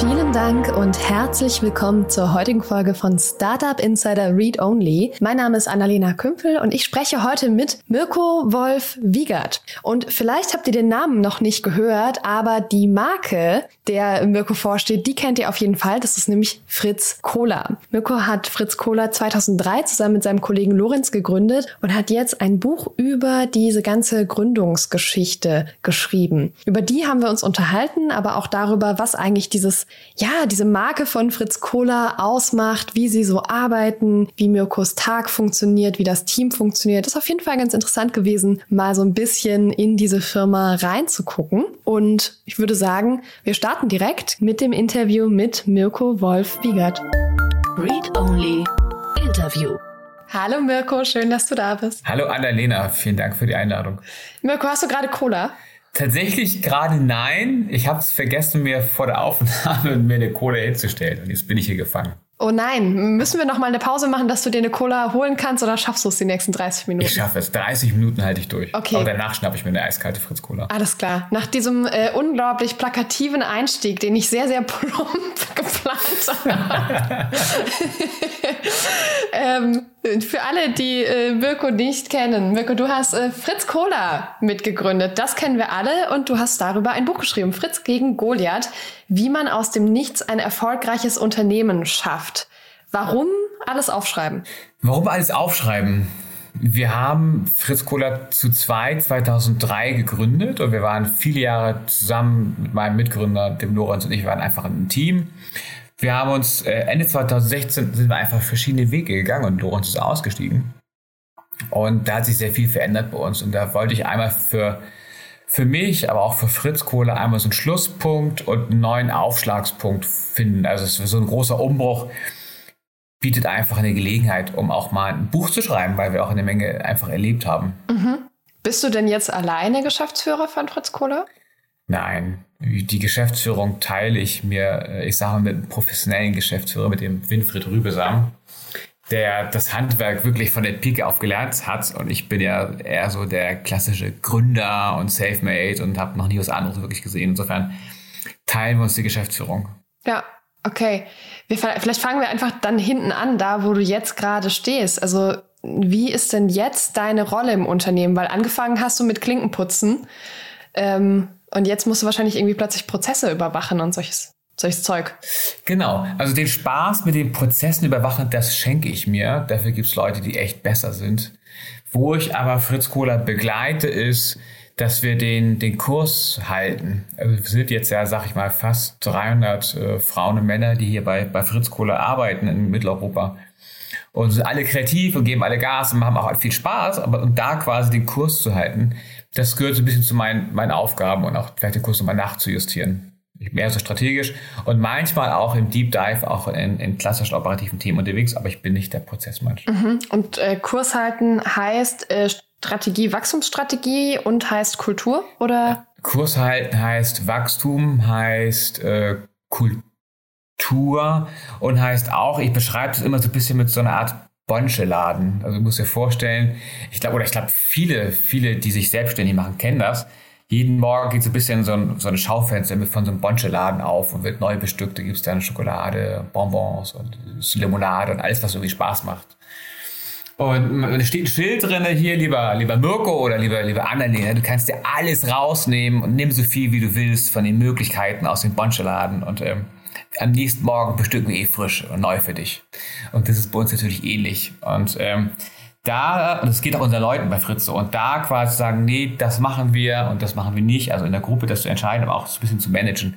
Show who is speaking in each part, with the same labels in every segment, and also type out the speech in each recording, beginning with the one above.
Speaker 1: Vielen Dank und herzlich willkommen zur heutigen Folge von Startup Insider Read Only. Mein Name ist Annalena Kümpel und ich spreche heute mit Mirko Wolf Wiegert. Und vielleicht habt ihr den Namen noch nicht gehört, aber die Marke, der Mirko vorsteht, die kennt ihr auf jeden Fall. Das ist nämlich Fritz Cola. Mirko hat Fritz Cola 2003 zusammen mit seinem Kollegen Lorenz gegründet und hat jetzt ein Buch über diese ganze Gründungsgeschichte geschrieben. Über die haben wir uns unterhalten, aber auch darüber, was eigentlich dieses ja, diese Marke von Fritz Kohler ausmacht, wie sie so arbeiten, wie Mirkos Tag funktioniert, wie das Team funktioniert. Das ist auf jeden Fall ganz interessant gewesen, mal so ein bisschen in diese Firma reinzugucken. Und ich würde sagen, wir starten direkt mit dem Interview mit Mirko Wolf-Wiegert.
Speaker 2: Read Only Interview.
Speaker 1: Hallo Mirko, schön, dass du da bist.
Speaker 3: Hallo Annalena, vielen Dank für die Einladung.
Speaker 1: Mirko, hast du gerade Cola?
Speaker 3: Tatsächlich gerade nein. Ich habe es vergessen, mir vor der Aufnahme mir eine Cola hinzustellen. Und jetzt bin ich hier gefangen.
Speaker 1: Oh nein, müssen wir noch mal eine Pause machen, dass du dir eine Cola holen kannst oder schaffst du es die nächsten 30 Minuten?
Speaker 3: Ich schaffe es. 30 Minuten halte ich durch.
Speaker 1: Okay.
Speaker 3: Aber danach schnappe ich mir eine eiskalte Fritz Cola.
Speaker 1: Alles klar. Nach diesem äh, unglaublich plakativen Einstieg, den ich sehr, sehr plump geplant habe. ähm, für alle, die äh, Mirko nicht kennen, Mirko, du hast äh, Fritz Cola mitgegründet. Das kennen wir alle und du hast darüber ein Buch geschrieben. Fritz gegen Goliath, wie man aus dem Nichts ein erfolgreiches Unternehmen schafft. Warum alles aufschreiben?
Speaker 3: Warum alles aufschreiben? Wir haben Fritz Kohler zu zweit 2003 gegründet und wir waren viele Jahre zusammen mit meinem Mitgründer, dem Lorenz und ich, waren einfach ein Team. Wir haben uns äh, Ende 2016 sind wir einfach verschiedene Wege gegangen und Lorenz ist ausgestiegen. Und da hat sich sehr viel verändert bei uns. Und da wollte ich einmal für, für mich, aber auch für Fritz Kohle einmal so einen Schlusspunkt und einen neuen Aufschlagspunkt finden. Also es ist so ein großer Umbruch bietet einfach eine Gelegenheit, um auch mal ein Buch zu schreiben, weil wir auch eine Menge einfach erlebt haben.
Speaker 1: Mhm. Bist du denn jetzt alleine Geschäftsführer von Fritz Kohler?
Speaker 3: Nein, die Geschäftsführung teile ich mir, äh, ich sage mal, mit einem professionellen Geschäftsführer, mit dem Winfried Rübesam, der das Handwerk wirklich von der Pike auf gelernt hat. Und ich bin ja eher so der klassische Gründer und Selfmade und habe noch nie was anderes wirklich gesehen. Insofern teilen wir uns die Geschäftsführung.
Speaker 1: Ja, okay. Wir, vielleicht fangen wir einfach dann hinten an, da wo du jetzt gerade stehst. Also wie ist denn jetzt deine Rolle im Unternehmen? Weil angefangen hast du mit Klinkenputzen. Ähm, und jetzt musst du wahrscheinlich irgendwie plötzlich Prozesse überwachen und solches, solches Zeug.
Speaker 3: Genau. Also den Spaß mit den Prozessen überwachen, das schenke ich mir. Dafür gibt es Leute, die echt besser sind. Wo ich aber Fritz Kohler begleite, ist, dass wir den, den Kurs halten. Also wir sind jetzt ja, sag ich mal, fast 300 äh, Frauen und Männer, die hier bei, bei Fritz Kohler arbeiten in Mitteleuropa. Und sind alle kreativ und geben alle Gas und haben auch viel Spaß, aber und da quasi den Kurs zu halten, das gehört so ein bisschen zu meinen, meinen Aufgaben und auch vielleicht den Kurs nochmal nachzujustieren. Mehr so strategisch und manchmal auch im Deep Dive, auch in, in klassischen operativen Themen unterwegs, aber ich bin nicht der Prozessmensch.
Speaker 1: Mhm. Und äh, Kurs halten heißt äh, Strategie, Wachstumsstrategie und heißt Kultur oder? Ja.
Speaker 3: Kurs halten heißt Wachstum, heißt äh, Kultur und heißt auch, ich beschreibe es immer so ein bisschen mit so einer Art Bonche-Laden. Also du musst dir vorstellen, ich glaube, oder ich glaube, viele, viele, die sich selbstständig machen, kennen das. Jeden Morgen geht so ein bisschen so ein, so ein Schaufenster mit von so einem Bonche-Laden auf und wird neu bestückt. Da gibt es dann Schokolade, Bonbons und Limonade und alles, was irgendwie Spaß macht. Und da steht ein Schild drin, hier, lieber, lieber Mirko oder lieber, lieber Annalena, du kannst dir alles rausnehmen und nimm so viel, wie du willst von den Möglichkeiten aus dem Bonche-Laden. Und ähm, am nächsten Morgen bestücken wir eh frisch und neu für dich. Und das ist bei uns natürlich ähnlich. Und ähm, da, und das geht auch unseren Leuten bei Fritz so, und da quasi sagen, nee, das machen wir und das machen wir nicht, also in der Gruppe das zu entscheiden, aber auch so ein bisschen zu managen,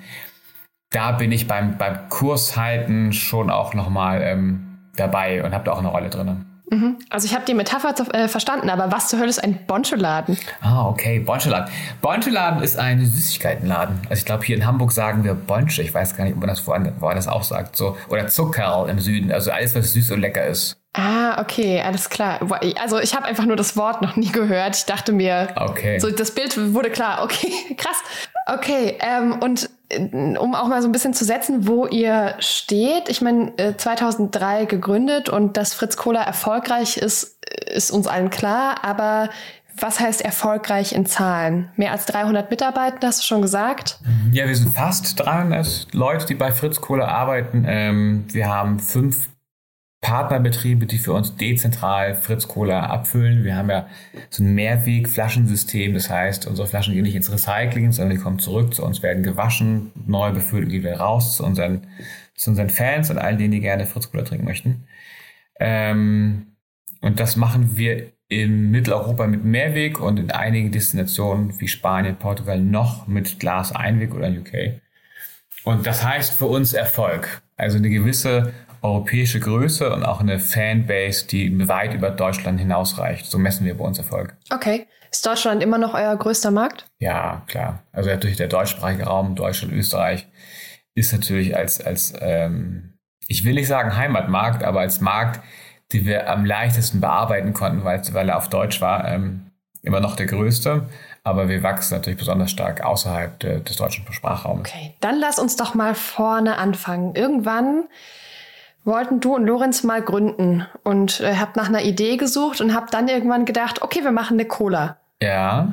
Speaker 3: da bin ich beim, beim Kurshalten schon auch nochmal ähm, dabei und habe da auch eine Rolle drin.
Speaker 1: Mhm. Also ich habe die Metapher äh, verstanden, aber was zur Hölle ist ein Boncheladen?
Speaker 3: Ah, okay, Boncheladen. Boncheladen ist ein Süßigkeitenladen. Also ich glaube, hier in Hamburg sagen wir Bonche. Ich weiß gar nicht, ob man das woanders auch sagt. So. Oder Zuckerl im Süden. Also alles, was süß und lecker ist.
Speaker 1: Ah, okay, alles klar. Also ich habe einfach nur das Wort noch nie gehört. Ich dachte mir,
Speaker 3: okay.
Speaker 1: so das Bild wurde klar. Okay, krass. Okay, ähm, und um auch mal so ein bisschen zu setzen, wo ihr steht. Ich meine, 2003 gegründet und dass Fritz Kohler erfolgreich ist, ist uns allen klar. Aber Was heißt erfolgreich in Zahlen? Mehr als 300 Mitarbeiter, hast du schon gesagt?
Speaker 3: Ja, wir sind fast 300 Leute, die bei Fritz Kohle arbeiten. Ähm, wir haben fünf Partnerbetriebe, die für uns dezentral Fritz Cola abfüllen. Wir haben ja so ein Mehrweg-Flaschensystem. Das heißt, unsere Flaschen gehen nicht ins Recycling, sondern die kommen zurück zu uns, werden gewaschen, neu befüllt und gehen wieder raus zu unseren, zu unseren Fans und allen denen, die gerne Fritz Cola trinken möchten. Ähm, und das machen wir in Mitteleuropa mit Mehrweg und in einigen Destinationen wie Spanien, Portugal noch mit Glas Einweg oder UK. Und das heißt für uns Erfolg. Also eine gewisse europäische Größe und auch eine Fanbase, die weit über Deutschland hinausreicht. So messen wir bei uns Erfolg.
Speaker 1: Okay. Ist Deutschland immer noch euer größter Markt?
Speaker 3: Ja, klar. Also natürlich der deutschsprachige Raum, Deutschland, Österreich, ist natürlich als, als ähm, ich will nicht sagen Heimatmarkt, aber als Markt, den wir am leichtesten bearbeiten konnten, weil, weil er auf Deutsch war, ähm, immer noch der größte. Aber wir wachsen natürlich besonders stark außerhalb de, des deutschen Sprachraums.
Speaker 1: Okay, dann lass uns doch mal vorne anfangen. Irgendwann wollten du und Lorenz mal gründen und äh, habt nach einer Idee gesucht und habt dann irgendwann gedacht, okay, wir machen eine Cola.
Speaker 3: Ja.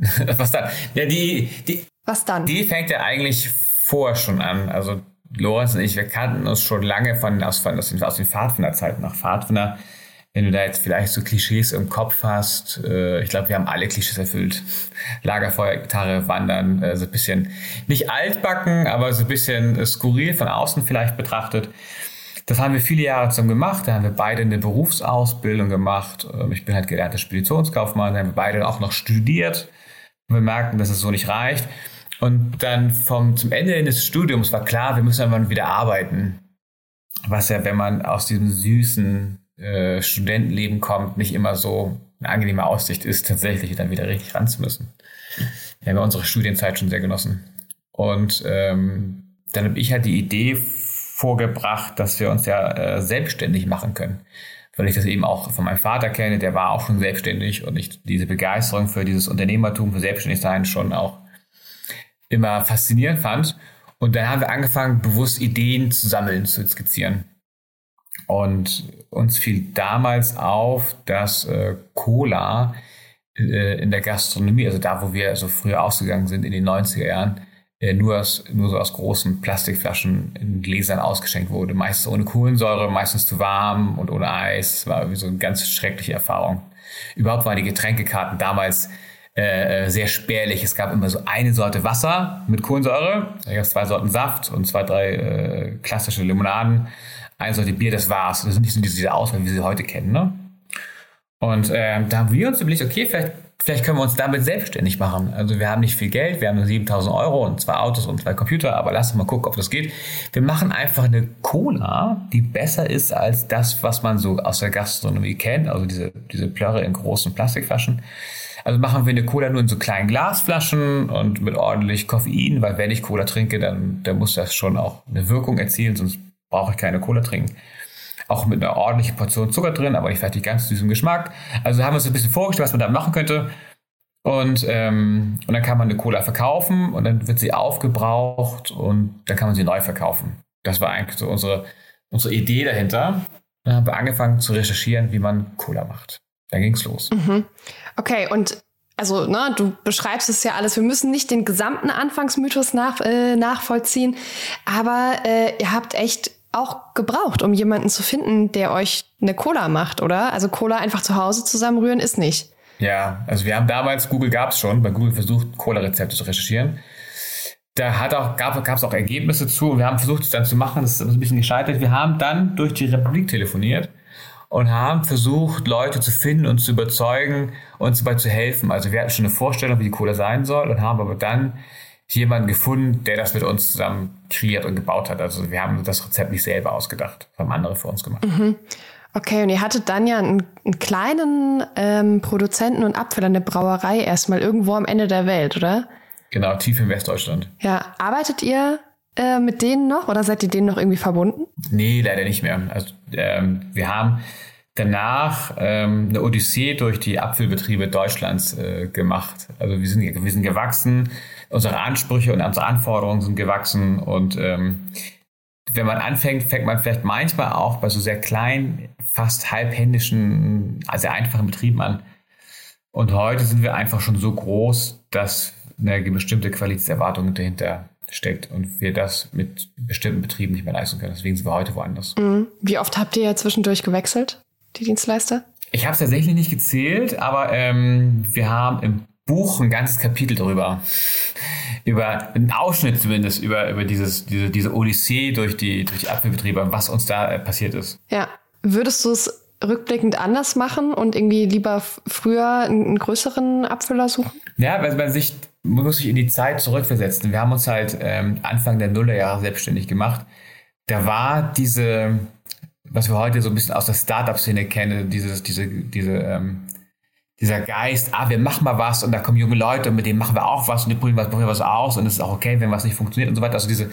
Speaker 3: Was dann? Ja, die, die,
Speaker 1: Was dann?
Speaker 3: Die fängt ja eigentlich vorher schon an. Also Lorenz und ich, wir kannten uns schon lange von, aus, von, aus den, aus den Pfadfinderzeiten nach Pfadfinder. Wenn du da jetzt vielleicht so Klischees im Kopf hast, äh, ich glaube, wir haben alle Klischees erfüllt. Lagerfeuer, Gitarre, Wandern, äh, so ein bisschen, nicht altbacken, aber so ein bisschen skurril von außen vielleicht betrachtet. Das haben wir viele Jahre zusammen gemacht. Da haben wir beide eine Berufsausbildung gemacht. Ähm, ich bin halt gelernter Speditionskaufmann. Da haben wir beide auch noch studiert. Wir merkten, dass es so nicht reicht. Und dann vom, zum Ende des Studiums war klar, wir müssen irgendwann wieder arbeiten. Was ja, wenn man aus diesem süßen äh, Studentenleben kommt, nicht immer so eine angenehme Aussicht ist, tatsächlich dann wieder richtig ran zu müssen. Wir haben ja unsere Studienzeit schon sehr genossen. Und ähm, dann habe ich halt die Idee vorgebracht, dass wir uns ja äh, selbstständig machen können. Weil ich das eben auch von meinem Vater kenne, der war auch schon selbstständig und ich diese Begeisterung für dieses Unternehmertum, für Selbstständigsein schon auch immer faszinierend fand. Und dann haben wir angefangen, bewusst Ideen zu sammeln, zu skizzieren. Und uns fiel damals auf, dass äh, Cola äh, in der Gastronomie, also da, wo wir so früher ausgegangen sind in den 90er Jahren, nur, aus, nur so aus großen Plastikflaschen in Gläsern ausgeschenkt wurde. Meistens ohne Kohlensäure, meistens zu warm und ohne Eis. War irgendwie so eine ganz schreckliche Erfahrung. Überhaupt waren die Getränkekarten damals äh, sehr spärlich. Es gab immer so eine Sorte Wasser mit Kohlensäure, da gab es zwei Sorten Saft und zwei, drei äh, klassische Limonaden, eine Sorte Bier, das war's. Das sind nicht so diese Auswahl, wie wir sie heute kennen. Ne? Und äh, da haben wir uns überlegt, okay, vielleicht vielleicht können wir uns damit selbstständig machen. Also wir haben nicht viel Geld, wir haben nur 7000 Euro und zwei Autos und zwei Computer, aber lass uns mal gucken, ob das geht. Wir machen einfach eine Cola, die besser ist als das, was man so aus der Gastronomie kennt, also diese, diese Plörre in großen Plastikflaschen. Also machen wir eine Cola nur in so kleinen Glasflaschen und mit ordentlich Koffein, weil wenn ich Cola trinke, dann, dann muss das schon auch eine Wirkung erzielen, sonst brauche ich keine Cola trinken auch mit einer ordentlichen Portion Zucker drin, aber nicht vielleicht ganz süßen Geschmack. Also haben wir uns ein bisschen vorgestellt, was man da machen könnte. Und, ähm, und dann kann man eine Cola verkaufen und dann wird sie aufgebraucht und dann kann man sie neu verkaufen. Das war eigentlich so unsere, unsere Idee dahinter. Dann haben wir angefangen zu recherchieren, wie man Cola macht. Dann ging es los.
Speaker 1: Mhm. Okay, und also, ne, du beschreibst es ja alles. Wir müssen nicht den gesamten Anfangsmythos nach, äh, nachvollziehen, aber äh, ihr habt echt auch gebraucht, um jemanden zu finden, der euch eine Cola macht, oder? Also Cola einfach zu Hause zusammenrühren ist nicht.
Speaker 3: Ja, also wir haben damals, Google gab es schon, bei Google versucht, Cola-Rezepte zu recherchieren. Da hat auch, gab es auch Ergebnisse zu und wir haben versucht, es dann zu machen. Das ist ein bisschen gescheitert. Wir haben dann durch die Republik telefoniert und haben versucht, Leute zu finden und zu überzeugen, uns dabei zu helfen. Also wir hatten schon eine Vorstellung, wie die Cola sein soll und haben aber dann jemanden gefunden, der das mit uns zusammen kreiert und gebaut hat. Also wir haben das Rezept nicht selber ausgedacht, haben andere für uns gemacht.
Speaker 1: Mhm. Okay, und ihr hattet dann ja einen, einen kleinen ähm, Produzenten und Abfüller, eine Brauerei erstmal irgendwo am Ende der Welt, oder?
Speaker 3: Genau, tief in Westdeutschland.
Speaker 1: Ja, arbeitet ihr äh, mit denen noch oder seid ihr denen noch irgendwie verbunden?
Speaker 3: Nee, leider nicht mehr. Also ähm, wir haben danach ähm, eine Odyssee durch die Apfelbetriebe Deutschlands äh, gemacht. Also wir sind, wir sind gewachsen, unsere Ansprüche und unsere Anforderungen sind gewachsen und ähm, wenn man anfängt, fängt man vielleicht manchmal auch bei so sehr kleinen, fast halbhändischen, also einfachen Betrieben an. Und heute sind wir einfach schon so groß, dass eine bestimmte Qualitätserwartung dahinter steckt und wir das mit bestimmten Betrieben nicht mehr leisten können. Deswegen sind wir heute woanders.
Speaker 1: Mhm. Wie oft habt ihr zwischendurch gewechselt, die Dienstleister?
Speaker 3: Ich habe es tatsächlich nicht gezählt, aber ähm, wir haben im Buch ein ganzes Kapitel darüber. Über einen Ausschnitt zumindest, über, über dieses, diese, diese Odyssee durch die, durch die Apfelbetriebe, was uns da äh, passiert ist.
Speaker 1: Ja. Würdest du es rückblickend anders machen und irgendwie lieber früher einen größeren Abfüller suchen?
Speaker 3: Ja, weil man sich, man muss sich in die Zeit zurückversetzen. Wir haben uns halt ähm, Anfang der Nullerjahre selbstständig gemacht. Da war diese, was wir heute so ein bisschen aus der Startup-Szene kennen, dieses, diese, diese, ähm, dieser Geist, ah, wir machen mal was und da kommen junge Leute und mit denen machen wir auch was und die probieren was, probieren was aus und es ist auch okay, wenn was nicht funktioniert und so weiter. Also diese,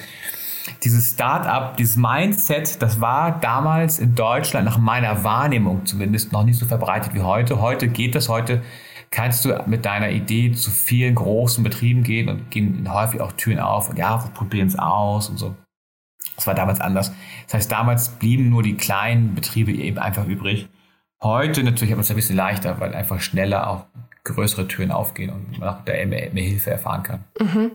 Speaker 3: dieses Start-up, dieses Mindset, das war damals in Deutschland nach meiner Wahrnehmung zumindest noch nicht so verbreitet wie heute. Heute geht das, heute kannst du mit deiner Idee zu vielen großen Betrieben gehen und gehen häufig auch Türen auf und ja, wir probieren es aus und so. Das war damals anders. Das heißt, damals blieben nur die kleinen Betriebe eben einfach übrig. Heute natürlich hat man es ein bisschen leichter, weil einfach schneller auch größere Türen aufgehen und man auch da mehr, mehr Hilfe erfahren kann.
Speaker 1: Mhm.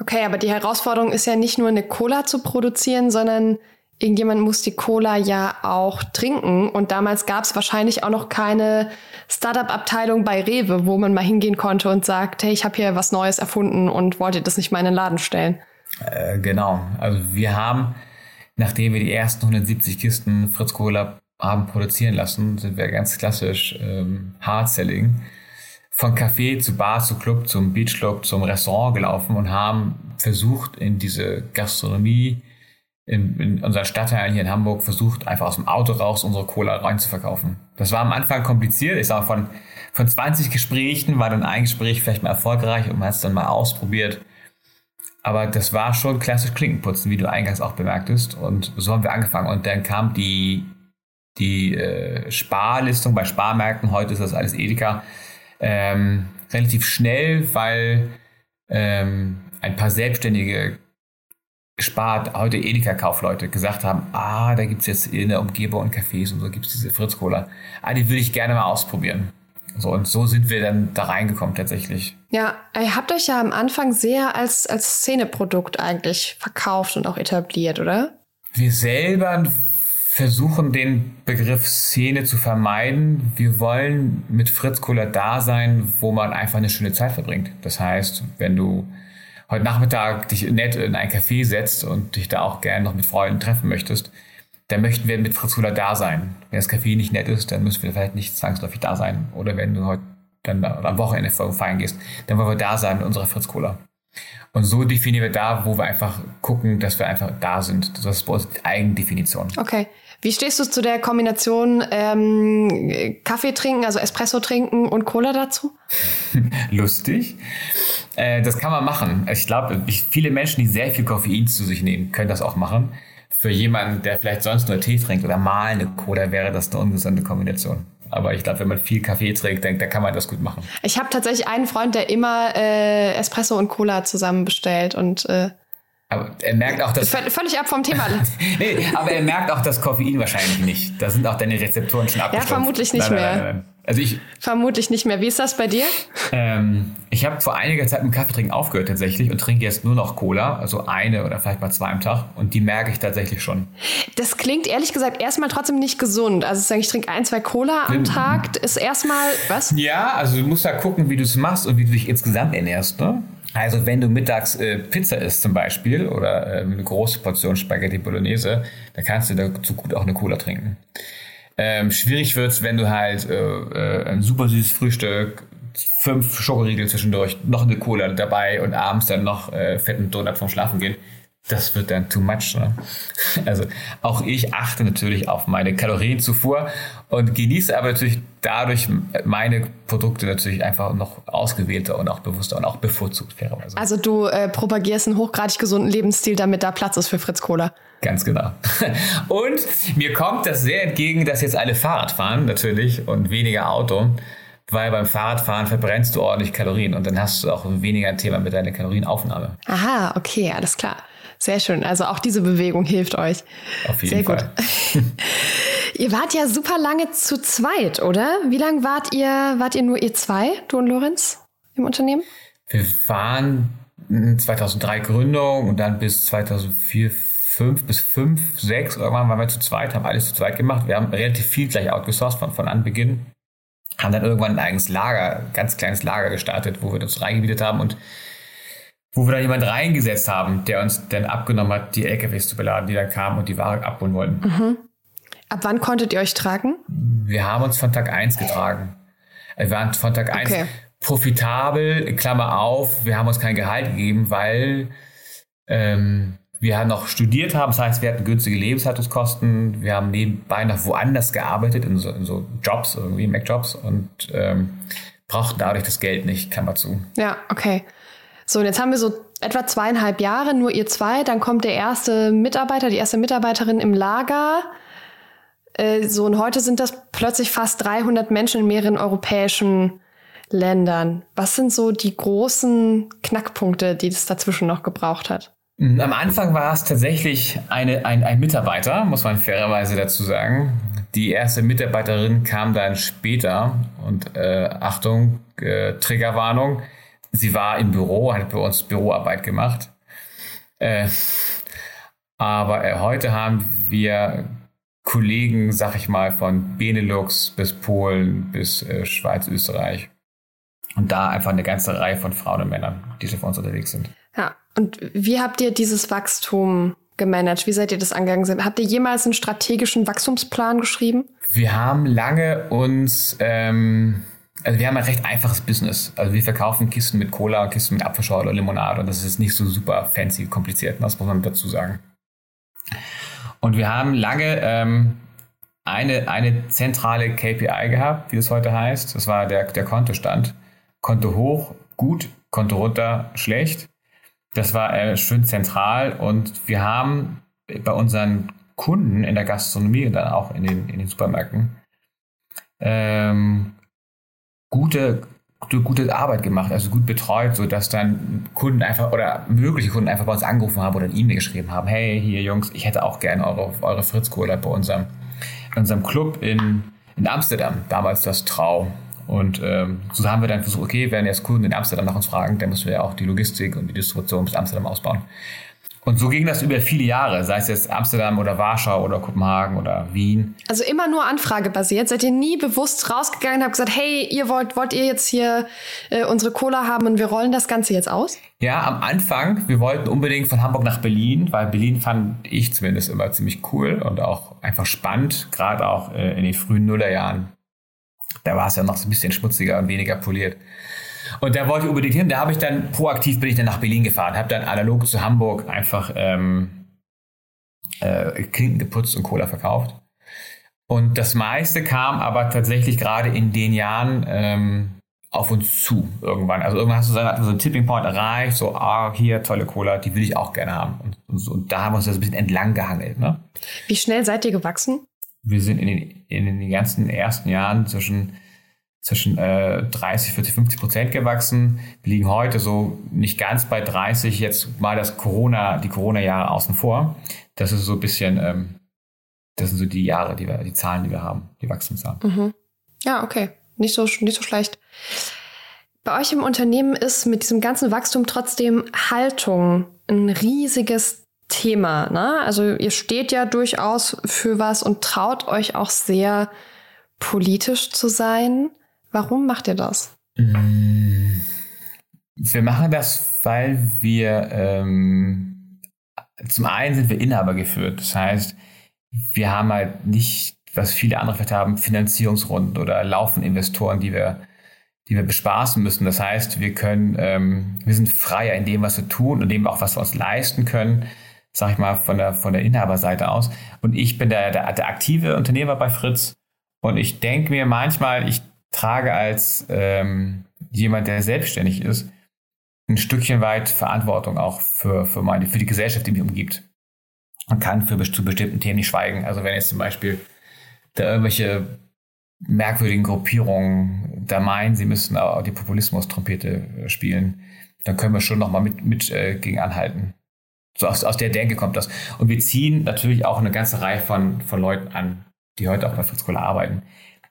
Speaker 1: Okay, aber die Herausforderung ist ja nicht nur eine Cola zu produzieren, sondern irgendjemand muss die Cola ja auch trinken. Und damals gab es wahrscheinlich auch noch keine Startup-Abteilung bei Rewe, wo man mal hingehen konnte und sagt, hey, ich habe hier was Neues erfunden und wollte das nicht mal in den Laden stellen.
Speaker 3: Äh, genau. Also wir haben, nachdem wir die ersten 170 Kisten Fritz Cola haben produzieren lassen, sind wir ganz klassisch ähm, Hard-Selling von Café zu Bar zu Club zum Beachclub zum Restaurant gelaufen und haben versucht, in diese Gastronomie in, in unserer Stadtteil hier in Hamburg versucht, einfach aus dem Auto raus unsere Cola rein zu verkaufen. Das war am Anfang kompliziert. Ich sage, von, von 20 Gesprächen war dann ein Gespräch vielleicht mal erfolgreich und man hat es dann mal ausprobiert. Aber das war schon klassisch Klinkenputzen, wie du eingangs auch bemerktest. Und so haben wir angefangen. Und dann kam die, die äh, Sparlistung bei Sparmärkten. Heute ist das alles Edeka ähm, relativ schnell, weil ähm, ein paar selbstständige Spart, heute Edeka-Kaufleute gesagt haben, ah, da gibt es jetzt in der Umgebung Cafés und so gibt es diese Fritz-Cola. Ah, die würde ich gerne mal ausprobieren. So, und so sind wir dann da reingekommen tatsächlich.
Speaker 1: Ja, ihr habt euch ja am Anfang sehr als, als Szeneprodukt eigentlich verkauft und auch etabliert, oder?
Speaker 3: Wir selber versuchen den Begriff Szene zu vermeiden. Wir wollen mit Fritz Kohler da sein, wo man einfach eine schöne Zeit verbringt. Das heißt, wenn du heute Nachmittag dich nett in ein Café setzt und dich da auch gerne noch mit Freunden treffen möchtest, dann möchten wir mit Fritz Kohler da sein. Wenn das Café nicht nett ist, dann müssen wir vielleicht nicht zwangsläufig da sein. Oder wenn du heute dann am Wochenende feiern gehst, dann wollen wir da sein mit unserer Fritz Cola. Und so definieren wir da, wo wir einfach gucken, dass wir einfach da sind. Das ist bei uns die Eigendefinition.
Speaker 1: Okay. Wie stehst du zu der Kombination ähm, Kaffee trinken, also Espresso trinken und Cola dazu?
Speaker 3: Lustig. Äh, das kann man machen. Ich glaube, viele Menschen, die sehr viel Koffein zu sich nehmen, können das auch machen. Für jemanden, der vielleicht sonst nur Tee trinkt oder mal eine Cola, wäre das eine ungesunde Kombination. Aber ich glaube, wenn man viel Kaffee trinkt, dann, dann kann man das gut machen.
Speaker 1: Ich habe tatsächlich einen Freund, der immer äh, Espresso und Cola zusammen bestellt und äh,
Speaker 3: aber er merkt auch, dass.
Speaker 1: Völlig ab vom Thema.
Speaker 3: nee, aber er merkt auch das Koffein wahrscheinlich nicht. Da sind auch deine Rezeptoren schon abgestumpft.
Speaker 1: Ja, vermutlich nicht
Speaker 3: nein,
Speaker 1: mehr.
Speaker 3: Nein, nein, also ich.
Speaker 1: Vermutlich nicht mehr. Wie ist das bei dir?
Speaker 3: Ähm, ich habe vor einiger Zeit mit Kaffeetrinken aufgehört tatsächlich und trinke jetzt nur noch Cola, also eine oder vielleicht mal zwei am Tag. Und die merke ich tatsächlich schon.
Speaker 1: Das klingt ehrlich gesagt erstmal trotzdem nicht gesund. Also ich trinke ein, zwei Cola am Tag, ist erstmal was?
Speaker 3: Ja, also du musst da gucken, wie du es machst und wie du dich insgesamt ernährst. Ne? Also wenn du mittags äh, Pizza isst zum Beispiel oder äh, eine große Portion Spaghetti Bolognese, dann kannst du dazu gut auch eine Cola trinken. Ähm, schwierig wird's, wenn du halt äh, äh, ein super süßes Frühstück, fünf Schokoriegel zwischendurch, noch eine Cola dabei und abends dann noch äh, fetten Donut vom Schlafen gehen das wird dann too much. Ne? Also auch ich achte natürlich auf meine Kalorienzufuhr und genieße aber natürlich dadurch meine Produkte natürlich einfach noch ausgewählter und auch bewusster und auch bevorzugt fairerweise.
Speaker 1: Also du äh, propagierst einen hochgradig gesunden Lebensstil, damit da Platz ist für Fritz Cola.
Speaker 3: Ganz genau. Und mir kommt das sehr entgegen, dass jetzt alle Fahrrad fahren natürlich und weniger Auto weil beim Fahrradfahren verbrennst du ordentlich Kalorien und dann hast du auch weniger ein Thema mit deiner Kalorienaufnahme.
Speaker 1: Aha, okay, alles klar. Sehr schön. Also auch diese Bewegung hilft euch.
Speaker 3: Auf jeden
Speaker 1: Sehr
Speaker 3: Fall.
Speaker 1: gut. Ihr wart ja super lange zu zweit, oder? Wie lange wart ihr, wart ihr nur ihr zwei, du und Lorenz, im Unternehmen?
Speaker 3: Wir waren 2003 Gründung und dann bis 2004, 5 bis 5, 6 irgendwann waren wir zu zweit, haben alles zu zweit gemacht. Wir haben relativ viel gleich outgesourced von, von Anbeginn. Haben dann irgendwann ein eigenes Lager, ganz kleines Lager gestartet, wo wir uns reingebietet haben und wo wir dann jemanden reingesetzt haben, der uns dann abgenommen hat, die LKWs zu beladen, die dann kamen und die Ware abholen wollten.
Speaker 1: Mhm. Ab wann konntet ihr euch tragen?
Speaker 3: Wir haben uns von Tag 1 getragen. Wir waren von Tag 1 okay. profitabel, Klammer auf, wir haben uns kein Gehalt gegeben, weil ähm, wir noch studiert haben, das heißt, wir hatten günstige Lebenshaltungskosten, wir haben nebenbei noch woanders gearbeitet, in so, in so Jobs, irgendwie Mac-Jobs und ähm, brauchten dadurch das Geld nicht, Klammer zu.
Speaker 1: Ja, okay. So, und jetzt haben wir so etwa zweieinhalb Jahre, nur ihr zwei. Dann kommt der erste Mitarbeiter, die erste Mitarbeiterin im Lager. Äh, so, und heute sind das plötzlich fast 300 Menschen in mehreren europäischen Ländern. Was sind so die großen Knackpunkte, die es dazwischen noch gebraucht hat?
Speaker 3: Mhm, am Anfang war es tatsächlich eine, ein, ein Mitarbeiter, muss man fairerweise dazu sagen. Die erste Mitarbeiterin kam dann später und äh, Achtung, äh, Triggerwarnung, sie war im Büro, hat bei uns Büroarbeit gemacht. Äh, aber äh, heute haben wir Kollegen, sag ich mal, von Benelux bis Polen bis äh, Schweiz, Österreich. Und da einfach eine ganze Reihe von Frauen und Männern, die für uns unterwegs sind.
Speaker 1: Ja, und wie habt ihr dieses Wachstum gemanagt? Wie seid ihr das angegangen? Habt ihr jemals einen strategischen Wachstumsplan geschrieben?
Speaker 3: Wir haben lange uns ähm, also wir haben ein recht einfaches Business. Also wir verkaufen Kisten mit Cola, Kisten mit Apfelschorle oder Limonade und das ist nicht so super fancy, kompliziert, das muss man dazu sagen. Und wir haben lange ähm, eine, eine zentrale KPI gehabt, wie das heute heißt. Das war der, der Kontostand. Konto hoch, gut, Konto runter, schlecht. Das war äh, schön zentral und wir haben bei unseren Kunden in der Gastronomie und dann auch in den, in den Supermärkten ähm, gute, gute Arbeit gemacht, also gut betreut, sodass dann Kunden einfach oder mögliche Kunden einfach bei uns angerufen haben oder eine E-Mail geschrieben haben, hey, hier Jungs, ich hätte auch gerne eure, eure Fritz-Cola bei unserem, unserem Club in, in Amsterdam, damals das Trau. Und ähm, so haben wir dann versucht, okay, wenn jetzt Kunden in Amsterdam nach uns fragen, dann müssen wir ja auch die Logistik und die Distribution bis Amsterdam ausbauen. Und so ging das über viele Jahre, sei es jetzt Amsterdam oder Warschau oder Kopenhagen oder Wien.
Speaker 1: Also immer nur anfragebasiert. Seid ihr nie bewusst rausgegangen und habt gesagt, hey, ihr wollt, wollt ihr jetzt hier äh, unsere Cola haben und wir rollen das Ganze jetzt aus?
Speaker 3: Ja, am Anfang, wir wollten unbedingt von Hamburg nach Berlin, weil Berlin fand ich zumindest immer ziemlich cool und auch einfach spannend, gerade auch äh, in den frühen Nullerjahren. Da war es ja noch so ein bisschen schmutziger und weniger poliert. Und da wollte ich unbedingt hin. Da habe ich dann proaktiv bin ich dann nach Berlin gefahren, habe dann analog zu Hamburg einfach ähm, äh, Klinken geputzt und Cola verkauft. Und das meiste kam aber tatsächlich gerade in den Jahren ähm, auf uns zu irgendwann. Also irgendwann hast du so einen Tipping Point erreicht, so, ah, hier, tolle Cola, die will ich auch gerne haben. Und, und, und da haben wir uns das ein bisschen entlang gehangelt. Ne?
Speaker 1: Wie schnell seid ihr gewachsen?
Speaker 3: Wir sind in den, in den ganzen ersten Jahren zwischen zwischen äh, 30, 40, 50 Prozent gewachsen. Wir liegen heute so nicht ganz bei 30, jetzt mal das Corona, die Corona-Jahre außen vor. Das ist so ein bisschen, ähm, das sind so die Jahre, die wir, die Zahlen, die wir haben, die Wachstumszahlen.
Speaker 1: Mhm. Ja, okay. Nicht so, nicht so schlecht. Bei euch im Unternehmen ist mit diesem ganzen Wachstum trotzdem Haltung ein riesiges Thema. Ne? Also ihr steht ja durchaus für was und traut euch auch sehr politisch zu sein. Warum macht ihr das? Mm,
Speaker 3: wir machen das, weil wir ähm, zum einen sind wir Inhaber geführt. Das heißt, wir haben halt nicht, was viele andere vielleicht haben, Finanzierungsrunden oder laufen Investoren, die wir, die wir bespaßen müssen. Das heißt, wir können, ähm, wir sind freier in dem, was wir tun und dem auch, was wir uns leisten können, sag ich mal, von der, von der Inhaberseite aus. Und ich bin der, der, der aktive Unternehmer bei Fritz. Und ich denke mir manchmal, ich trage als ähm, jemand, der selbstständig ist, ein Stückchen weit Verantwortung auch für, für, meine, für die Gesellschaft, die mich umgibt. Man kann für zu bestimmten Themen nicht schweigen. Also wenn jetzt zum Beispiel da irgendwelche merkwürdigen Gruppierungen da meinen, sie müssen auch die Populismus-Trompete äh, spielen, dann können wir schon nochmal mit, mit äh, gegen anhalten. So aus, aus der Denke kommt das. Und wir ziehen natürlich auch eine ganze Reihe von, von Leuten an, die heute auch bei Fritz Cola arbeiten,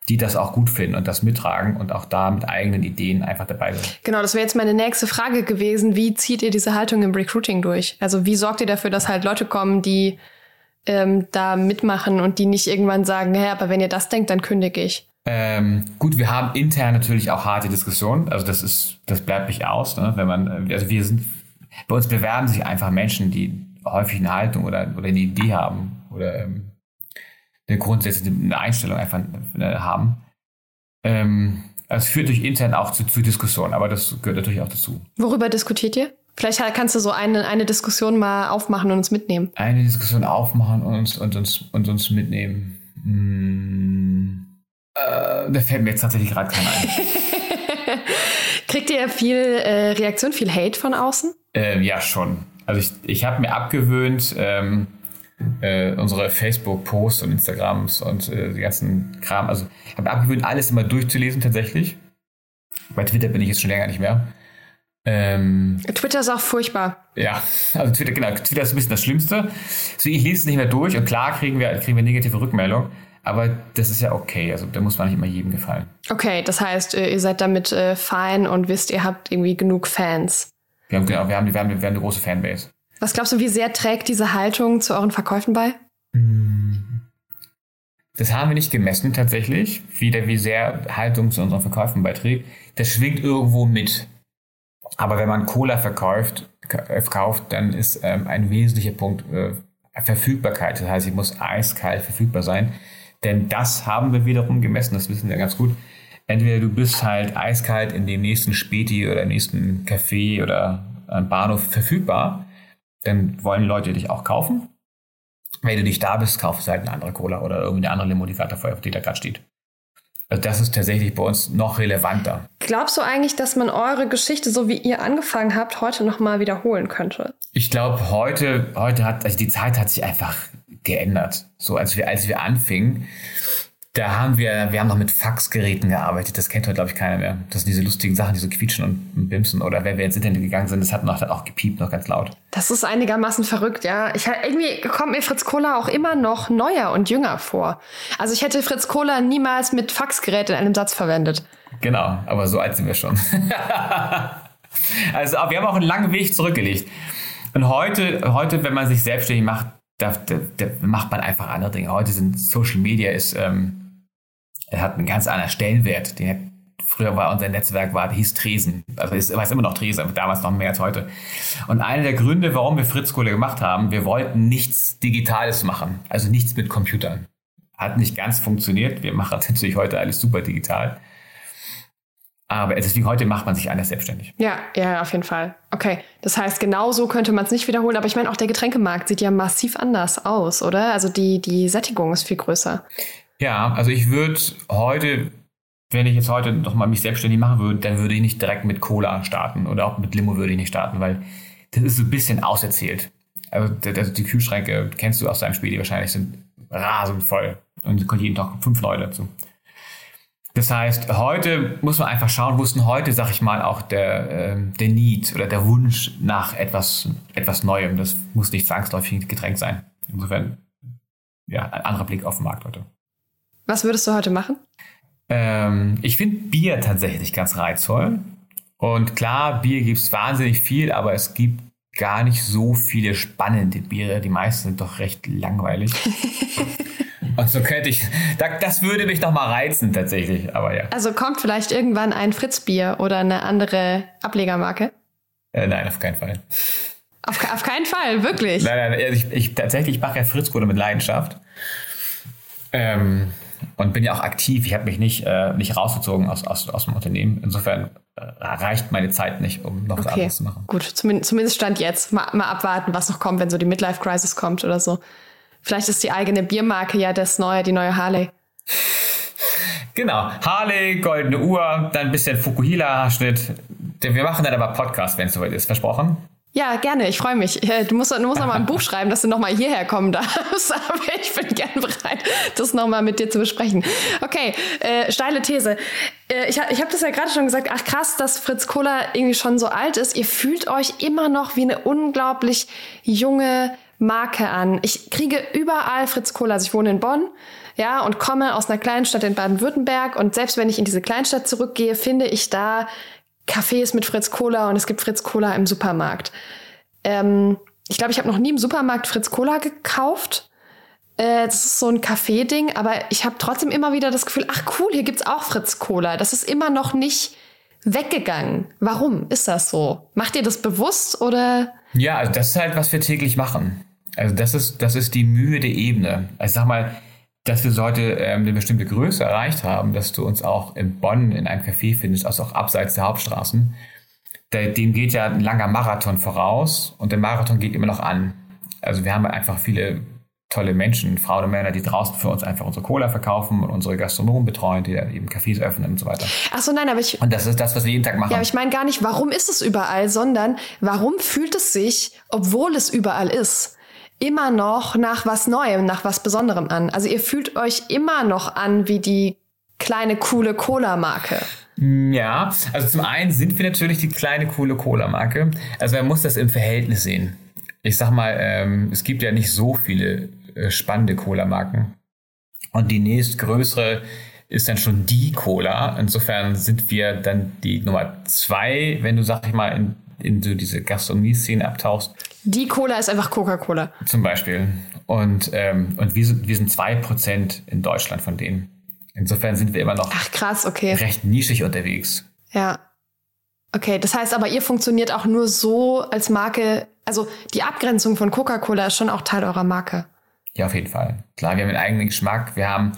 Speaker 3: die das auch gut finden und das mittragen und auch da mit eigenen Ideen einfach dabei sind.
Speaker 1: Genau, das wäre jetzt meine nächste Frage gewesen. Wie zieht ihr diese Haltung im Recruiting durch? Also wie sorgt ihr dafür, dass halt Leute kommen, die ähm, da mitmachen und die nicht irgendwann sagen, hey, aber wenn ihr das denkt, dann kündige ich?
Speaker 3: Ähm, gut, wir haben intern natürlich auch harte Diskussionen. Also das ist, das bleibt nicht aus, ne? wenn man, also wir sind, bei uns bewerben sich einfach Menschen, die häufig eine Haltung oder, oder eine Idee haben oder ähm, eine grundsätzliche eine Einstellung einfach äh, haben. Ähm, es führt durch intern auch zu, zu Diskussionen, aber das gehört natürlich auch dazu.
Speaker 1: Worüber diskutiert ihr? Vielleicht kannst du so eine, eine Diskussion mal aufmachen und uns mitnehmen.
Speaker 3: Eine Diskussion aufmachen und uns, und uns, und uns mitnehmen. Hm. Äh, da fällt mir jetzt tatsächlich gerade keiner ein.
Speaker 1: Kriegt ihr viel äh, Reaktion, viel Hate von außen?
Speaker 3: Ähm, ja, schon. Also ich, ich habe mir abgewöhnt, ähm, äh, unsere Facebook-Posts und Instagrams und äh, die ganzen Kram, also ich habe mir abgewöhnt, alles immer durchzulesen tatsächlich. Bei Twitter bin ich jetzt schon länger nicht mehr.
Speaker 1: Ähm, Twitter ist auch furchtbar.
Speaker 3: Ja, also Twitter, genau, Twitter ist ein bisschen das Schlimmste. Also ich lese es nicht mehr durch und klar kriegen wir, kriegen wir negative Rückmeldungen. Aber das ist ja okay, also da muss man nicht immer jedem gefallen.
Speaker 1: Okay, das heißt, äh, ihr seid damit äh, fein und wisst, ihr habt irgendwie genug Fans.
Speaker 3: Wir haben, genau, wir haben, wir haben, wir haben eine große Fanbase.
Speaker 1: Was glaubst du, wie sehr trägt diese Haltung zu euren Verkäufen bei?
Speaker 3: Das haben wir nicht gemessen tatsächlich, wie, wie sehr Haltung zu unseren Verkäufen beiträgt. Das schwingt irgendwo mit. Aber wenn man Cola verkauft, verkauft dann ist ähm, ein wesentlicher Punkt äh, Verfügbarkeit. Das heißt, sie muss eiskalt verfügbar sein. Denn das haben wir wiederum gemessen, das wissen wir ganz gut. Entweder du bist halt eiskalt in dem nächsten Späti oder nächsten Café oder am Bahnhof verfügbar, dann wollen Leute dich auch kaufen. Wenn du nicht da bist, kaufst du halt eine andere Cola oder irgendeine andere Limo, die gerade davor, auf die da gerade steht. Also das ist tatsächlich bei uns noch relevanter.
Speaker 1: Glaubst du eigentlich, dass man eure Geschichte, so wie ihr angefangen habt, heute nochmal wiederholen könnte?
Speaker 3: Ich glaube, heute, heute hat, also die Zeit hat sich einfach geändert. So als wir, als wir anfingen, da haben wir, wir haben noch mit Faxgeräten gearbeitet. Das kennt heute, glaube ich, keiner mehr. Das sind diese lustigen Sachen, die so quietschen und bimsen. Oder wenn wir ins Internet gegangen sind, das hat noch auch gepiept, noch ganz laut.
Speaker 1: Das ist einigermaßen verrückt, ja. Ich, irgendwie kommt mir Fritz Cola auch immer noch neuer und jünger vor. Also ich hätte Fritz Cola niemals mit Faxgerät in einem Satz verwendet.
Speaker 3: Genau, aber so alt sind wir schon. also wir haben auch einen langen Weg zurückgelegt. Und heute, heute, wenn man sich selbstständig macht, da, da, da macht man einfach andere Dinge. Heute sind Social Media ist ähm, er hat einen ganz anderen Stellenwert. Den früher war unser Netzwerk war, hieß Tresen. Also es war immer noch Tresen, aber damals noch mehr als heute. Und einer der Gründe, warum wir Fritz Kohle gemacht haben, wir wollten nichts Digitales machen. Also nichts mit Computern. Hat nicht ganz funktioniert. Wir machen natürlich heute alles super digital. Aber deswegen heute macht man sich anders selbstständig.
Speaker 1: Ja, ja, auf jeden Fall. Okay. Das heißt, genau so könnte man es nicht wiederholen. Aber ich meine, auch der Getränkemarkt sieht ja massiv anders aus, oder? Also die, die Sättigung ist viel größer.
Speaker 3: Ja, also ich würde heute, wenn ich jetzt heute nochmal mich selbstständig machen würde, dann würde ich nicht direkt mit Cola starten oder auch mit Limo würde ich nicht starten, weil das ist so ein bisschen auserzählt. Also die Kühlschränke, kennst du aus deinem Spiel, die wahrscheinlich sind rasend voll und es kommt jeden Tag fünf Leute dazu. Das heißt, heute muss man einfach schauen, wo ist denn heute, sag ich mal, auch der, äh, der Need oder der Wunsch nach etwas, etwas Neuem. Das muss nicht zwangsläufig ein Getränk sein. Insofern, ja, ein anderer Blick auf den Markt heute.
Speaker 1: Was würdest du heute machen?
Speaker 3: Ähm, ich finde Bier tatsächlich ganz reizvoll. Und klar, Bier gibt es wahnsinnig viel, aber es gibt gar nicht so viele spannende Biere. Die meisten sind doch recht langweilig. Und so könnte ich, das würde mich doch mal reizen tatsächlich, aber ja.
Speaker 1: Also kommt vielleicht irgendwann ein Fritz-Bier oder eine andere Ablegermarke?
Speaker 3: Äh, nein, auf keinen Fall.
Speaker 1: Auf, auf keinen Fall, wirklich?
Speaker 3: Nein, nein, ich, ich tatsächlich mache ja Fritz-Kohle mit Leidenschaft. Ähm, und bin ja auch aktiv. Ich habe mich nicht, äh, nicht rausgezogen aus, aus, aus dem Unternehmen. Insofern äh, reicht meine Zeit nicht, um noch was okay. anderes zu machen.
Speaker 1: Gut, zumindest, zumindest stand jetzt. Mal, mal abwarten, was noch kommt, wenn so die Midlife-Crisis kommt oder so. Vielleicht ist die eigene Biermarke ja das neue, die neue Harley.
Speaker 3: Genau, Harley, goldene Uhr, dann ein bisschen Fukuhila-Schnitt. Wir machen dann aber Podcast, wenn es soweit ist, versprochen.
Speaker 1: Ja, gerne. Ich freue mich. Äh, du musst, du musst noch mal ein Buch schreiben, dass du noch mal hierher kommen darfst. Aber ich bin gern bereit, das noch mal mit dir zu besprechen. Okay, äh, steile These. Äh, ich ich habe das ja gerade schon gesagt. Ach krass, dass Fritz Kohler irgendwie schon so alt ist. Ihr fühlt euch immer noch wie eine unglaublich junge Marke an. Ich kriege überall Fritz Cola. Also ich wohne in Bonn, ja, und komme aus einer kleinen Stadt in Baden-Württemberg. Und selbst wenn ich in diese Kleinstadt zurückgehe, finde ich da Cafés mit Fritz Cola und es gibt Fritz Cola im Supermarkt. Ähm, ich glaube, ich habe noch nie im Supermarkt Fritz Cola gekauft. Äh, das ist so ein Kaffee-Ding, aber ich habe trotzdem immer wieder das Gefühl, ach cool, hier gibt's auch Fritz Cola. Das ist immer noch nicht weggegangen. Warum ist das so? Macht ihr das bewusst oder?
Speaker 3: Ja, also das ist halt, was wir täglich machen. Also das ist, das ist die Mühe der Ebene. Also sag mal, dass wir heute ähm, eine bestimmte Größe erreicht haben, dass du uns auch in Bonn in einem Café findest, also auch abseits der Hauptstraßen, dem geht ja ein langer Marathon voraus und der Marathon geht immer noch an. Also wir haben einfach viele tolle Menschen, Frauen und Männer, die draußen für uns einfach unsere Cola verkaufen und unsere Gastronomen betreuen, die dann eben Cafés öffnen und so weiter.
Speaker 1: Ach so, nein, aber ich.
Speaker 3: Und das ist das, was wir jeden Tag machen.
Speaker 1: Ja, aber ich meine gar nicht, warum ist es überall, sondern warum fühlt es sich, obwohl es überall ist, immer noch nach was Neuem, nach was Besonderem an? Also ihr fühlt euch immer noch an wie die kleine coole Cola-Marke.
Speaker 3: Ja, also zum einen sind wir natürlich die kleine coole Cola-Marke. Also man muss das im Verhältnis sehen. Ich sag mal, ähm, es gibt ja nicht so viele äh, spannende Cola-Marken. Und die nächstgrößere ist dann schon die Cola. Insofern sind wir dann die Nummer zwei, wenn du, sag ich mal, in, in so diese Gastronomie-Szene abtauchst.
Speaker 1: Die Cola ist einfach Coca-Cola.
Speaker 3: Zum Beispiel. Und, ähm, und wir sind, wir sind zwei Prozent in Deutschland von denen. Insofern sind wir immer noch
Speaker 1: Ach, krass, okay.
Speaker 3: recht nischig unterwegs.
Speaker 1: Ja. Okay, das heißt aber, ihr funktioniert auch nur so als Marke. Also die Abgrenzung von Coca-Cola ist schon auch Teil eurer Marke.
Speaker 3: Ja, auf jeden Fall. Klar, wir haben einen eigenen Geschmack. Wir haben,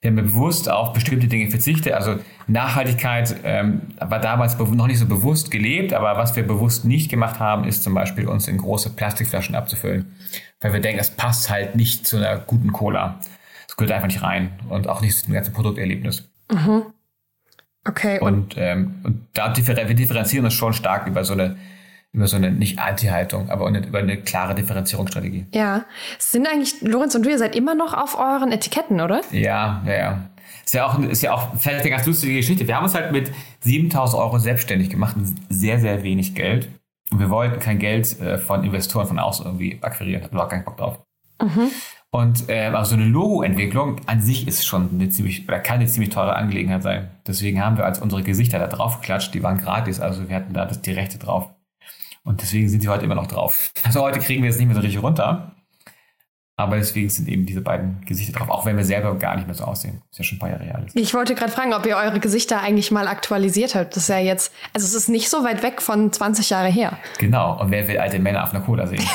Speaker 3: wir haben bewusst auf bestimmte Dinge verzichtet. Also Nachhaltigkeit ähm, war damals noch nicht so bewusst gelebt, aber was wir bewusst nicht gemacht haben, ist zum Beispiel uns in große Plastikflaschen abzufüllen. Weil wir denken, das passt halt nicht zu einer guten Cola. Das gehört einfach nicht rein und auch nicht zu dem ganzen Produkterlebnis.
Speaker 1: Mhm. Okay.
Speaker 3: Und, und, ähm, und da differen wir differenzieren uns schon stark über so eine über so eine nicht Anti-Haltung, aber eine, über eine klare Differenzierungsstrategie.
Speaker 1: Ja. Sind eigentlich, Lorenz und du, ihr seid immer noch auf euren Etiketten, oder?
Speaker 3: Ja, ja, ja. Ist ja auch, ist ja auch vielleicht eine ganz lustige Geschichte. Wir haben uns halt mit 7000 Euro selbstständig gemacht, sehr, sehr wenig Geld. Und wir wollten kein Geld äh, von Investoren von außen irgendwie akquirieren, hatten auch keinen Bock drauf. Mhm. Und äh, also eine Logo-Entwicklung an sich ist schon eine ziemlich, oder kann eine ziemlich teure Angelegenheit sein. Deswegen haben wir als unsere Gesichter da drauf geklatscht, die waren gratis, also wir hatten da das, die Rechte drauf. Und deswegen sind sie heute immer noch drauf. Also heute kriegen wir es nicht mehr so richtig runter. Aber deswegen sind eben diese beiden Gesichter drauf, auch wenn wir selber gar nicht mehr so aussehen. Ist ja schon ein paar Jahre her.
Speaker 1: Ich wollte gerade fragen, ob ihr eure Gesichter eigentlich mal aktualisiert habt. Das ist ja jetzt, also es ist nicht so weit weg von 20 Jahre her.
Speaker 3: Genau. Und wer will alte Männer auf einer Cola sehen?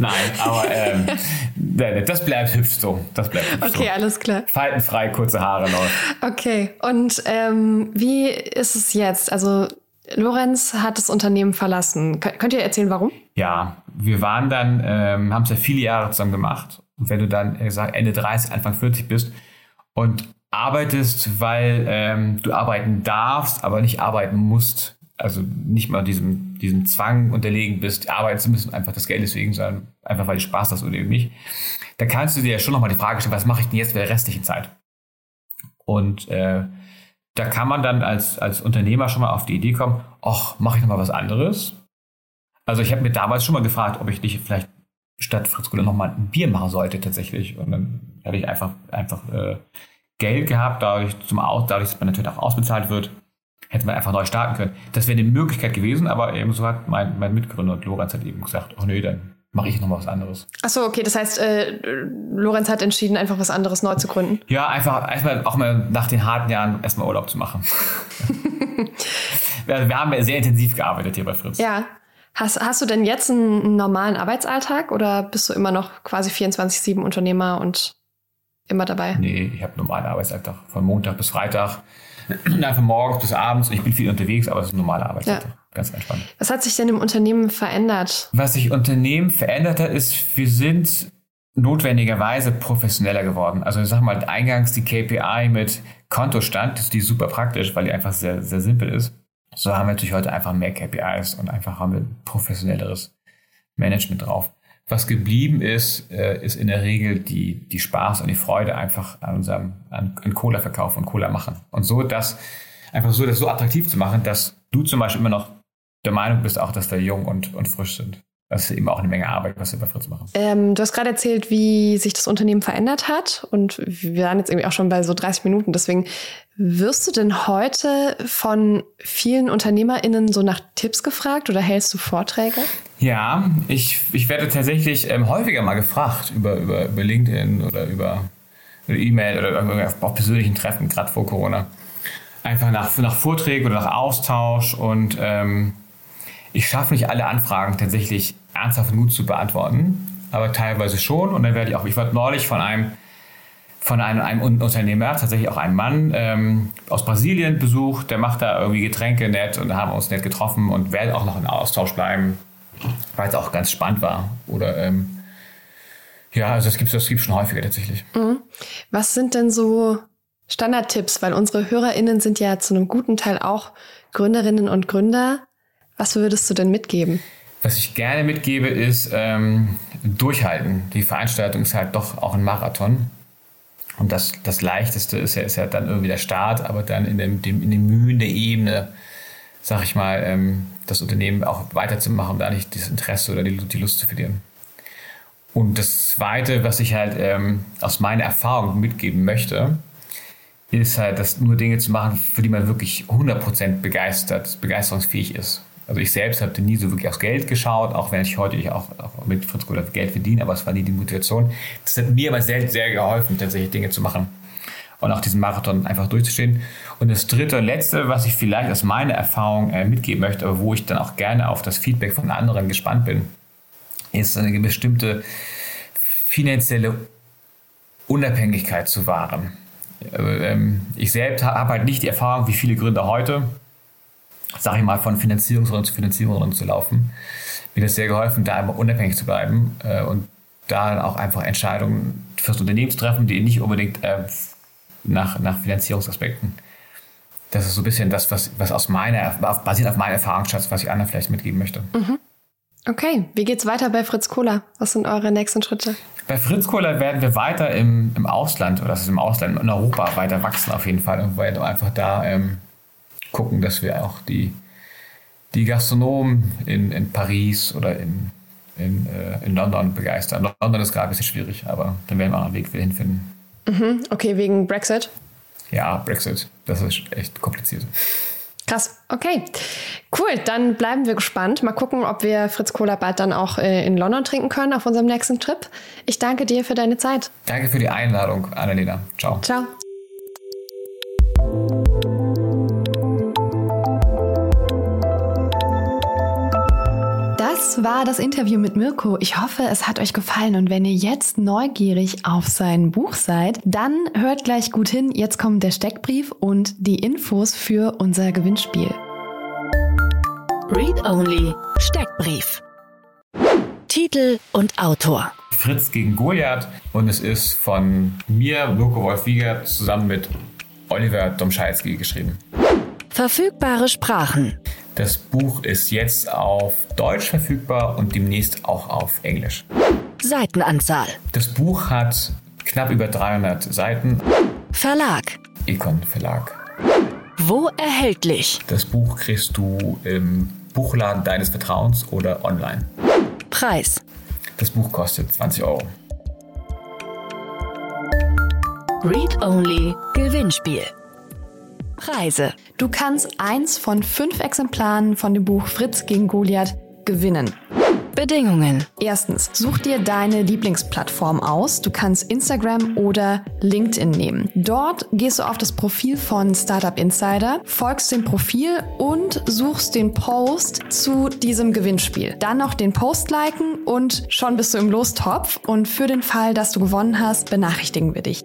Speaker 3: Nein, aber ähm, das bleibt hübsch so. Das bleibt hübsch
Speaker 1: Okay,
Speaker 3: so.
Speaker 1: alles klar.
Speaker 3: Faltenfrei, kurze Haare noch.
Speaker 1: Okay. Und ähm, wie ist es jetzt? Also Lorenz hat das Unternehmen verlassen. Könnt ihr erzählen, warum?
Speaker 3: Ja, wir waren dann, ähm, haben es ja viele Jahre zusammen gemacht. Und wenn du dann äh, Ende 30, Anfang 40 bist und arbeitest, weil ähm, du arbeiten darfst, aber nicht arbeiten musst, also nicht mal diesem, diesem Zwang unterlegen bist, arbeiten zu müssen, einfach das Geld deswegen, sondern einfach weil du Spaß hast oder eben nicht, da kannst du dir ja schon nochmal die Frage stellen, was mache ich denn jetzt für der restlichen Zeit? Und äh, da kann man dann als, als Unternehmer schon mal auf die Idee kommen, ach, mache ich noch mal was anderes? Also ich habe mir damals schon mal gefragt, ob ich nicht vielleicht statt Fritz Cola noch mal ein Bier machen sollte tatsächlich. Und dann habe ich einfach, einfach äh, Geld gehabt, dadurch, zum Aus, dadurch, dass man natürlich auch ausbezahlt wird, hätte man einfach neu starten können. Das wäre eine Möglichkeit gewesen, aber eben so hat mein, mein Mitgründer und Lorenz hat eben gesagt, ach nee, dann mache ich nochmal was anderes.
Speaker 1: Ach so, okay. Das heißt, äh, Lorenz hat entschieden, einfach was anderes neu zu gründen.
Speaker 3: Ja, einfach erstmal auch mal nach den harten Jahren erstmal Urlaub zu machen. wir, wir haben ja sehr intensiv gearbeitet hier bei Fritz.
Speaker 1: Ja. Hast, hast du denn jetzt einen normalen Arbeitsalltag oder bist du immer noch quasi 24-7 Unternehmer und immer dabei?
Speaker 3: Nee, ich habe einen normalen Arbeitsalltag. Von Montag bis Freitag. Einfach morgens bis abends. Ich bin viel unterwegs, aber es ist ein normaler Arbeitsalltag. Ja. Ganz entspannt.
Speaker 1: Was hat sich denn im Unternehmen verändert?
Speaker 3: Was sich im Unternehmen verändert hat, ist, wir sind notwendigerweise professioneller geworden. Also ich sag mal, eingangs die KPI mit Kontostand, die ist super praktisch, weil die einfach sehr, sehr simpel ist. So haben wir natürlich heute einfach mehr KPIs und einfach haben wir professionelleres Management drauf. Was geblieben ist, äh, ist in der Regel die, die Spaß und die Freude einfach an unserem, an, an Cola-Verkauf und Cola machen. Und so das, einfach so, das so attraktiv zu machen, dass du zum Beispiel immer noch der Meinung bist auch, dass wir jung und, und frisch sind. das ist eben auch eine Menge Arbeit, was wir bei Fritz machen.
Speaker 1: Ähm, du hast gerade erzählt, wie sich das Unternehmen verändert hat. Und wir waren jetzt irgendwie auch schon bei so 30 Minuten. Deswegen wirst du denn heute von vielen UnternehmerInnen so nach Tipps gefragt oder hältst du Vorträge?
Speaker 3: Ja, ich, ich werde tatsächlich ähm, häufiger mal gefragt über, über, über LinkedIn oder über, E-Mail oder auf persönlichen Treffen, gerade vor Corona. Einfach nach, nach Vorträgen oder nach Austausch und ähm, ich schaffe nicht alle Anfragen tatsächlich ernsthaft und gut zu beantworten, aber teilweise schon. Und dann werde ich auch, ich wurde neulich von einem, von einem, einem Unternehmer, tatsächlich auch einem Mann ähm, aus Brasilien besucht, der macht da irgendwie Getränke nett und haben uns nett getroffen und werden auch noch in Austausch bleiben, weil es auch ganz spannend war. Oder ähm, ja, also das gibt es das gibt's schon häufiger tatsächlich. Mhm.
Speaker 1: Was sind denn so Standardtipps? Weil unsere HörerInnen sind ja zu einem guten Teil auch Gründerinnen und Gründer. Was würdest du denn mitgeben?
Speaker 3: Was ich gerne mitgebe, ist ähm, durchhalten. Die Veranstaltung ist halt doch auch ein Marathon. Und das, das Leichteste ist ja, ist ja dann irgendwie der Start, aber dann in, dem, dem, in den Mühen der Ebene, sag ich mal, ähm, das Unternehmen auch weiterzumachen, da nicht das Interesse oder die, die Lust zu verlieren. Und das Zweite, was ich halt ähm, aus meiner Erfahrung mitgeben möchte, ist halt, das nur Dinge zu machen, für die man wirklich 100% begeistert, begeisterungsfähig ist. Also ich selbst habe nie so wirklich aufs Geld geschaut, auch wenn ich heute auch, auch mit Fritz Kohler Geld verdiene, aber es war nie die Motivation. Das hat mir aber sehr, sehr geholfen, tatsächlich Dinge zu machen und auch diesen Marathon einfach durchzustehen. Und das dritte und letzte, was ich vielleicht aus meiner Erfahrung äh, mitgeben möchte, aber wo ich dann auch gerne auf das Feedback von anderen gespannt bin, ist eine bestimmte finanzielle Unabhängigkeit zu wahren. Ähm, ich selbst habe halt nicht die Erfahrung, wie viele Gründer heute, sage ich mal, von Finanzierungsrunden zu Finanzierungsrunden zu laufen. Mir das sehr geholfen, da immer unabhängig zu bleiben äh, und da auch einfach Entscheidungen fürs Unternehmen zu treffen, die nicht unbedingt äh, nach, nach Finanzierungsaspekten. Das ist so ein bisschen das, was, was aus meiner, basiert auf meinem Erfahrungsschatz, was ich anderen vielleicht mitgeben möchte. Mhm.
Speaker 1: Okay, wie geht's weiter bei Fritz Kohler? Was sind eure nächsten Schritte?
Speaker 3: Bei Fritz Kohler werden wir weiter im, im Ausland, oder das ist im Ausland, in Europa weiter wachsen auf jeden Fall und werden einfach da ähm, gucken, dass wir auch die, die Gastronomen in, in Paris oder in, in, äh, in London begeistern. London ist gerade ein bisschen schwierig, aber dann werden wir auch einen Weg wieder hinfinden.
Speaker 1: Mhm, okay, wegen Brexit?
Speaker 3: Ja, Brexit. Das ist echt kompliziert.
Speaker 1: Krass, okay. Cool, dann bleiben wir gespannt. Mal gucken, ob wir Fritz Cola bald dann auch äh, in London trinken können auf unserem nächsten Trip. Ich danke dir für deine Zeit.
Speaker 3: Danke für die Einladung, Annalena. Ciao.
Speaker 1: Ciao. Das war das Interview mit Mirko. Ich hoffe, es hat euch gefallen und wenn ihr jetzt neugierig auf sein Buch seid, dann hört gleich gut hin. Jetzt kommt der Steckbrief und die Infos für unser Gewinnspiel.
Speaker 2: Read Only Steckbrief. Titel und Autor.
Speaker 3: Fritz gegen Goliath und es ist von mir, Mirko Wolf-Wieger, zusammen mit Oliver Domschalski geschrieben.
Speaker 2: Verfügbare Sprachen.
Speaker 3: Das Buch ist jetzt auf Deutsch verfügbar und demnächst auch auf Englisch.
Speaker 2: Seitenanzahl.
Speaker 3: Das Buch hat knapp über 300 Seiten.
Speaker 2: Verlag.
Speaker 3: Econ Verlag.
Speaker 2: Wo erhältlich?
Speaker 3: Das Buch kriegst du im Buchladen deines Vertrauens oder online.
Speaker 2: Preis.
Speaker 3: Das Buch kostet 20 Euro.
Speaker 2: Read Only Gewinnspiel. Preise.
Speaker 1: Du kannst eins von fünf Exemplaren von dem Buch Fritz gegen Goliath gewinnen.
Speaker 2: Bedingungen.
Speaker 1: Erstens, such dir deine Lieblingsplattform aus. Du kannst Instagram oder LinkedIn nehmen. Dort gehst du auf das Profil von Startup Insider, folgst dem Profil und suchst den Post zu diesem Gewinnspiel. Dann noch den Post liken und schon bist du im Lostopf. Und für den Fall, dass du gewonnen hast, benachrichtigen wir dich.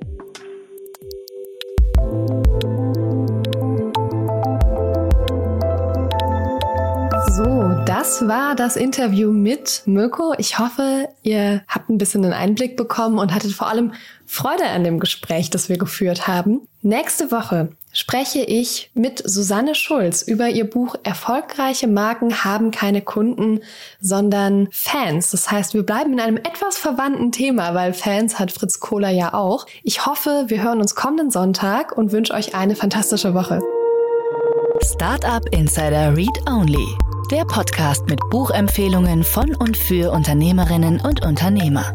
Speaker 1: Das war das Interview mit Mirko. Ich hoffe, ihr habt ein bisschen einen Einblick bekommen und hattet vor allem Freude an dem Gespräch, das wir geführt haben. Nächste Woche spreche ich mit Susanne Schulz über ihr Buch Erfolgreiche Marken haben keine Kunden, sondern Fans. Das heißt, wir bleiben in einem etwas verwandten Thema, weil Fans hat Fritz Kohler ja auch. Ich hoffe, wir hören uns kommenden Sonntag und wünsche euch eine fantastische Woche.
Speaker 2: Startup Insider Read Only der Podcast mit Buchempfehlungen von und für Unternehmerinnen und Unternehmer.